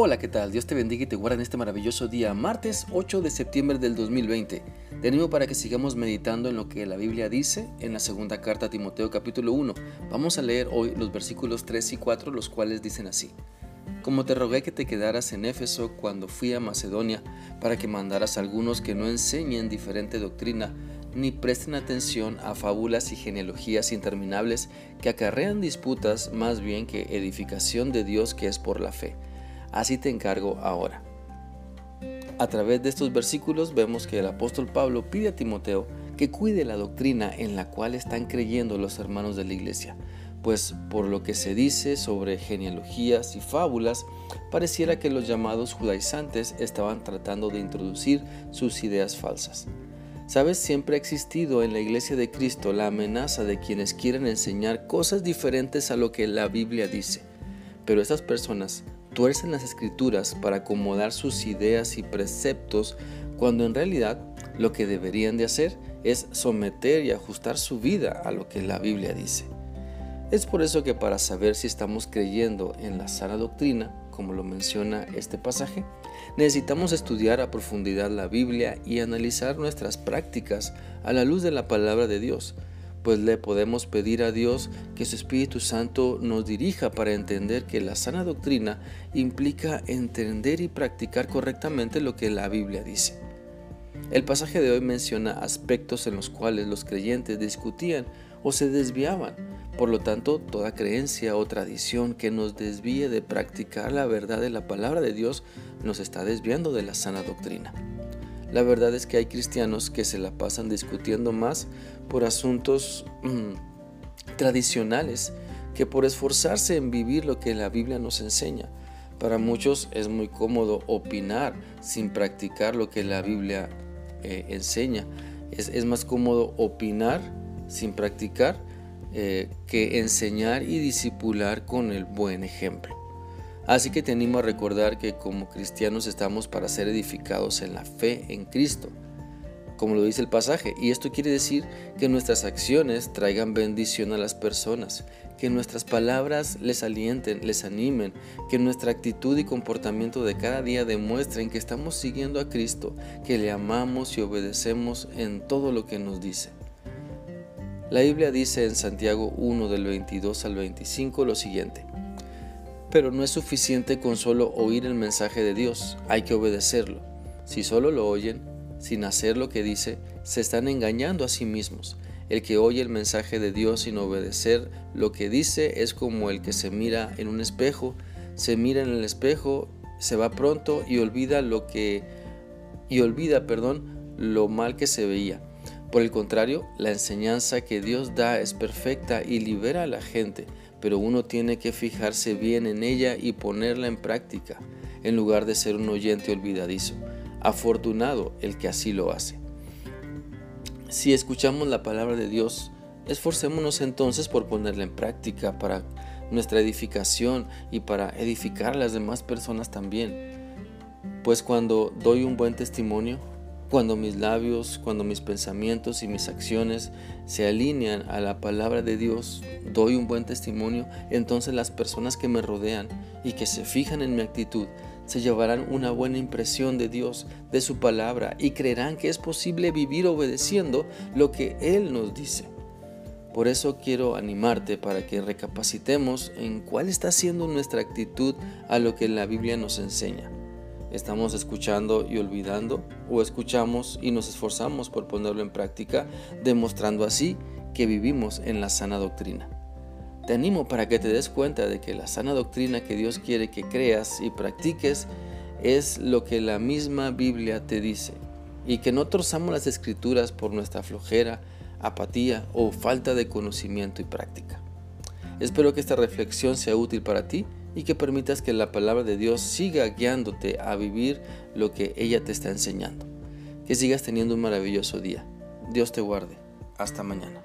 Hola, ¿qué tal? Dios te bendiga y te guarda en este maravilloso día, martes 8 de septiembre del 2020. Te animo para que sigamos meditando en lo que la Biblia dice en la segunda carta a Timoteo capítulo 1. Vamos a leer hoy los versículos 3 y 4, los cuales dicen así. Como te rogué que te quedaras en Éfeso cuando fui a Macedonia, para que mandaras a algunos que no enseñen diferente doctrina, ni presten atención a fábulas y genealogías interminables que acarrean disputas más bien que edificación de Dios que es por la fe Así te encargo ahora. A través de estos versículos vemos que el apóstol Pablo pide a Timoteo que cuide la doctrina en la cual están creyendo los hermanos de la iglesia, pues por lo que se dice sobre genealogías y fábulas, pareciera que los llamados judaizantes estaban tratando de introducir sus ideas falsas. Sabes, siempre ha existido en la iglesia de Cristo la amenaza de quienes quieren enseñar cosas diferentes a lo que la Biblia dice, pero estas personas tuercen las escrituras para acomodar sus ideas y preceptos cuando en realidad lo que deberían de hacer es someter y ajustar su vida a lo que la Biblia dice. Es por eso que para saber si estamos creyendo en la sana doctrina, como lo menciona este pasaje, necesitamos estudiar a profundidad la Biblia y analizar nuestras prácticas a la luz de la palabra de Dios, pues le podemos pedir a Dios que su Espíritu Santo nos dirija para entender que la sana doctrina implica entender y practicar correctamente lo que la Biblia dice. El pasaje de hoy menciona aspectos en los cuales los creyentes discutían o se desviaban. Por lo tanto, toda creencia o tradición que nos desvíe de practicar la verdad de la palabra de Dios nos está desviando de la sana doctrina. La verdad es que hay cristianos que se la pasan discutiendo más por asuntos mm, tradicionales que por esforzarse en vivir lo que la Biblia nos enseña. Para muchos es muy cómodo opinar sin practicar lo que la Biblia eh, enseña. Es, más cómodo opinar sin practicar eh, que enseñar y disipular con el buen ejemplo. Así que te animo a recordar que como cristianos estamos para ser edificados en la fe en Cristo, como lo dice el pasaje, y esto quiere decir que nuestras acciones traigan bendición a las personas, que nuestras palabras les alienten, les animen, que nuestra actitud y comportamiento de cada día demuestren que estamos siguiendo a Cristo, que le amamos y obedecemos en todo lo que nos dice. La Biblia dice en Santiago 1 del 22 al 25 lo siguiente. Pero no es suficiente con solo oír el mensaje de Dios, hay que obedecerlo. Si solo lo oyen, sin hacer lo que dice, se están engañando a sí mismos. El que oye el mensaje de Dios sin obedecer lo que dice es como el que se mira en un espejo, se mira en el espejo, se va pronto y olvida lo que y olvida, perdón, lo mal que se veía. Por el contrario, la enseñanza que Dios da es perfecta y libera a la gente, pero uno tiene que fijarse bien en ella y ponerla en práctica, en lugar de ser un oyente olvidadizo. Afortunado el que así lo hace. Si escuchamos la palabra de Dios, esforcémonos entonces por ponerla en práctica para nuestra edificación y para edificar a las demás personas también. Pues cuando doy un buen testimonio, cuando mis labios, cuando mis pensamientos y mis acciones se alinean a la palabra de Dios, doy un buen testimonio, entonces las personas que me rodean y que se fijan en mi actitud se llevarán una buena impresión de Dios, de su palabra, y creerán que es posible vivir obedeciendo lo que Él nos dice. Por eso quiero animarte para que recapacitemos en cuál está siendo nuestra actitud a lo que la Biblia nos enseña. ¿Estamos escuchando y olvidando? ¿O escuchamos y nos esforzamos por ponerlo en práctica, demostrando así que vivimos en la sana doctrina? Te animo para que te des cuenta de que la sana doctrina que Dios quiere que creas y practiques es lo que la misma Biblia te dice y que no trozamos las escrituras por nuestra flojera, apatía o falta de conocimiento y práctica. Espero que esta reflexión sea útil para ti y que permitas que la palabra de Dios siga guiándote a vivir lo que ella te está enseñando. Que sigas teniendo un maravilloso día. Dios te guarde. Hasta mañana.